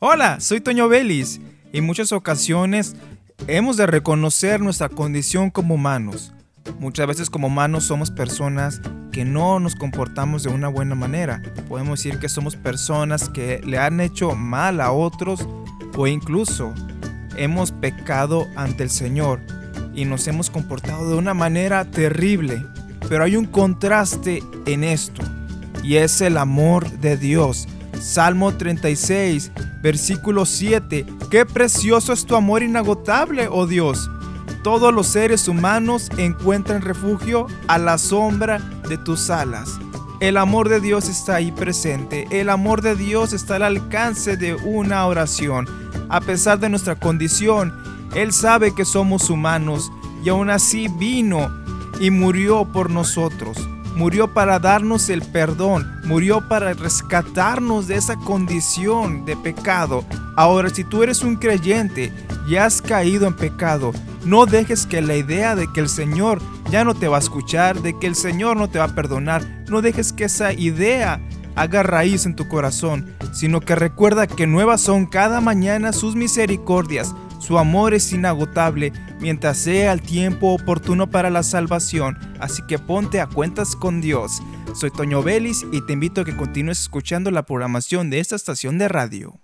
Hola, soy Toño Vélez. En muchas ocasiones hemos de reconocer nuestra condición como humanos. Muchas veces como humanos somos personas que no nos comportamos de una buena manera. Podemos decir que somos personas que le han hecho mal a otros o incluso hemos pecado ante el Señor y nos hemos comportado de una manera terrible. Pero hay un contraste en esto y es el amor de Dios. Salmo 36, versículo 7. Qué precioso es tu amor inagotable, oh Dios. Todos los seres humanos encuentran refugio a la sombra de tus alas. El amor de Dios está ahí presente. El amor de Dios está al alcance de una oración. A pesar de nuestra condición, Él sabe que somos humanos y aún así vino y murió por nosotros. Murió para darnos el perdón, murió para rescatarnos de esa condición de pecado. Ahora, si tú eres un creyente y has caído en pecado, no dejes que la idea de que el Señor ya no te va a escuchar, de que el Señor no te va a perdonar, no dejes que esa idea haga raíz en tu corazón, sino que recuerda que nuevas son cada mañana sus misericordias su amor es inagotable mientras sea el tiempo oportuno para la salvación, así que ponte a cuentas con Dios. Soy Toño Vélez y te invito a que continúes escuchando la programación de esta estación de radio.